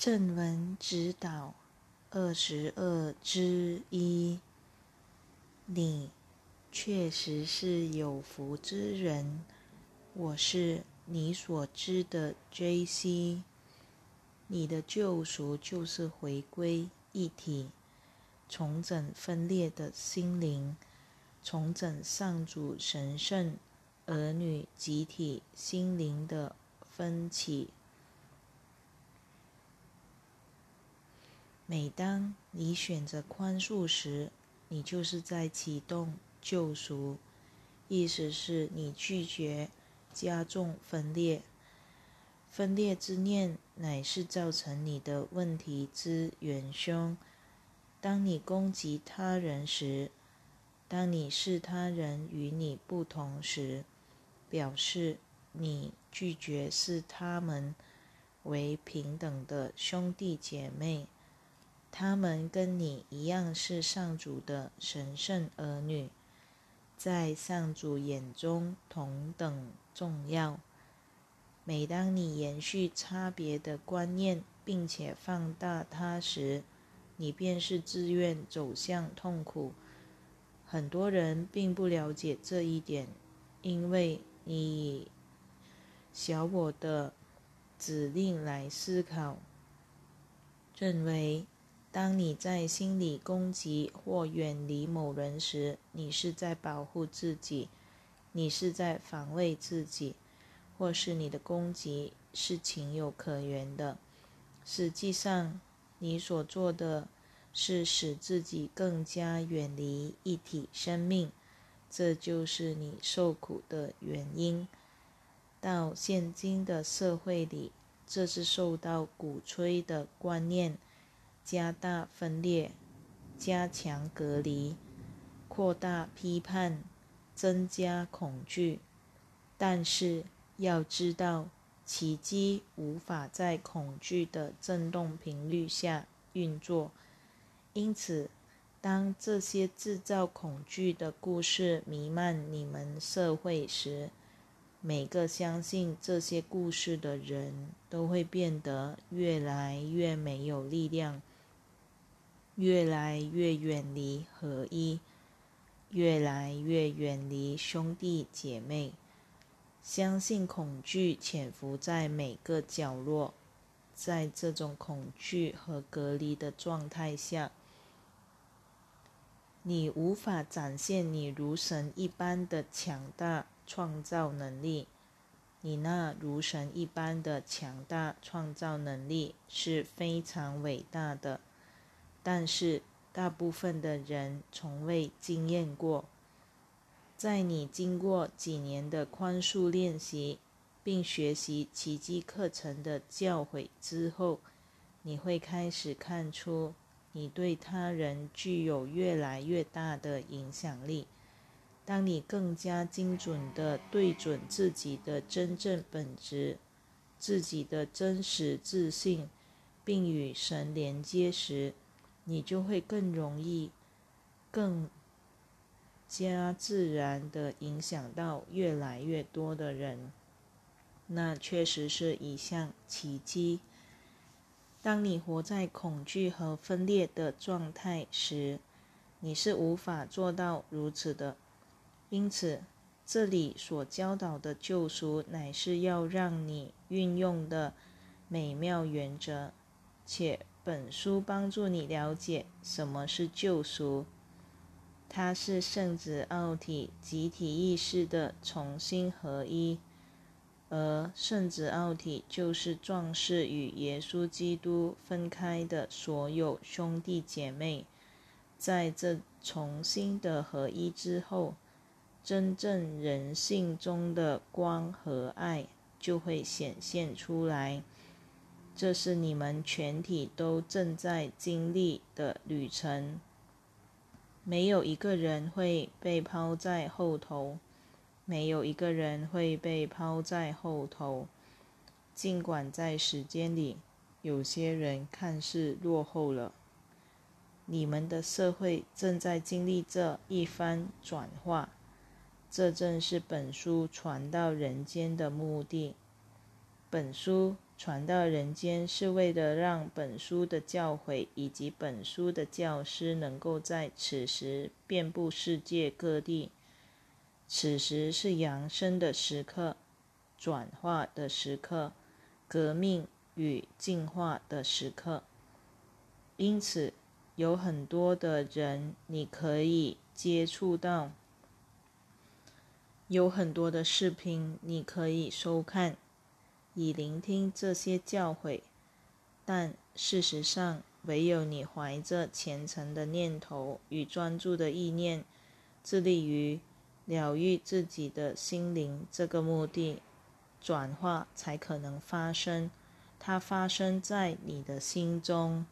正文指导二十二之一，你确实是有福之人。我是你所知的 J.C.，你的救赎就是回归一体，重整分裂的心灵，重整上主神圣儿女集体心灵的分歧。每当你选择宽恕时，你就是在启动救赎，意思是你拒绝加重分裂。分裂之念乃是造成你的问题之元凶。当你攻击他人时，当你视他人与你不同时，表示你拒绝视他们为平等的兄弟姐妹。他们跟你一样是上主的神圣儿女，在上主眼中同等重要。每当你延续差别的观念，并且放大它时，你便是自愿走向痛苦。很多人并不了解这一点，因为你以小我的指令来思考，认为。当你在心里攻击或远离某人时，你是在保护自己，你是在防卫自己，或是你的攻击是情有可原的。实际上，你所做的是使自己更加远离一体生命，这就是你受苦的原因。到现今的社会里，这是受到鼓吹的观念。加大分裂，加强隔离，扩大批判，增加恐惧。但是要知道，奇迹无法在恐惧的振动频率下运作。因此，当这些制造恐惧的故事弥漫你们社会时，每个相信这些故事的人都会变得越来越没有力量。越来越远离合一，越来越远离兄弟姐妹。相信恐惧潜伏在每个角落，在这种恐惧和隔离的状态下，你无法展现你如神一般的强大创造能力。你那如神一般的强大创造能力是非常伟大的。但是，大部分的人从未经验过。在你经过几年的宽恕练习，并学习奇迹课程的教诲之后，你会开始看出你对他人具有越来越大的影响力。当你更加精准地对准自己的真正本质、自己的真实自信，并与神连接时，你就会更容易、更加自然地影响到越来越多的人。那确实是一项奇迹。当你活在恐惧和分裂的状态时，你是无法做到如此的。因此，这里所教导的救赎，乃是要让你运用的美妙原则，且。本书帮助你了解什么是救赎，它是圣子奥体集体意识的重新合一，而圣子奥体就是壮士与耶稣基督分开的所有兄弟姐妹，在这重新的合一之后，真正人性中的光和爱就会显现出来。这是你们全体都正在经历的旅程。没有一个人会被抛在后头，没有一个人会被抛在后头。尽管在时间里，有些人看似落后了，你们的社会正在经历这一番转化。这正是本书传到人间的目的。本书。传到人间，是为了让本书的教诲以及本书的教师能够在此时遍布世界各地。此时是扬升的时刻，转化的时刻，革命与进化的时刻。因此，有很多的人你可以接触到，有很多的视频你可以收看。以聆听这些教诲，但事实上，唯有你怀着虔诚的念头与专注的意念，致力于疗愈自己的心灵，这个目的转化才可能发生。它发生在你的心中。